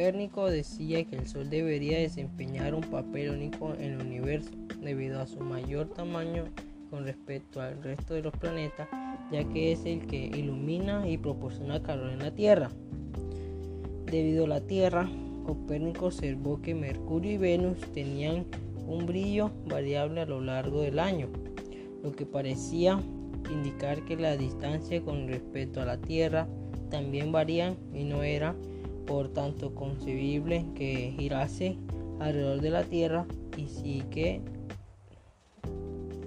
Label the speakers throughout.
Speaker 1: Copérnico decía que el Sol debería desempeñar un papel único en el universo debido a su mayor tamaño con respecto al resto de los planetas, ya que es el que ilumina y proporciona calor en la Tierra. Debido a la Tierra, Copérnico observó que Mercurio y Venus tenían un brillo variable a lo largo del año, lo que parecía indicar que la distancia con respecto a la Tierra también varían y no era por tanto concebible que girase alrededor de la Tierra y sí que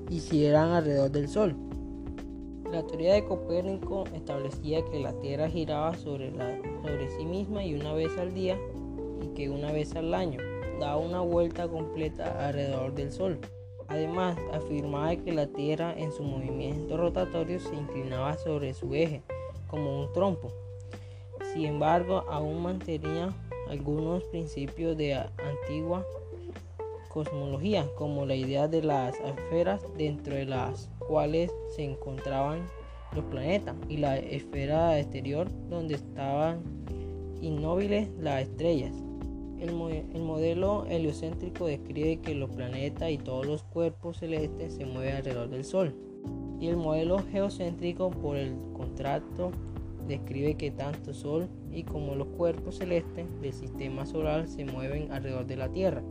Speaker 1: hicieran alrededor del Sol. La teoría de Copérnico establecía que la Tierra giraba sobre, sobre sí misma y una vez al día y que una vez al año da una vuelta completa alrededor del Sol. Además, afirmaba que la Tierra en su movimiento rotatorio se inclinaba sobre su eje como un trompo. Sin embargo, aún mantenía algunos principios de antigua cosmología, como la idea de las esferas dentro de las cuales se encontraban los planetas y la esfera exterior donde estaban inmóviles las estrellas. El, el, modelo heliocéntrico describe que los planetas y todos los cuerpos celestes se mueven alrededor del Sol. Y el modelo geocéntrico, por el contrato, describe que tanto Sol y como los cuerpos celestes del sistema solar se mueven alrededor de la Tierra.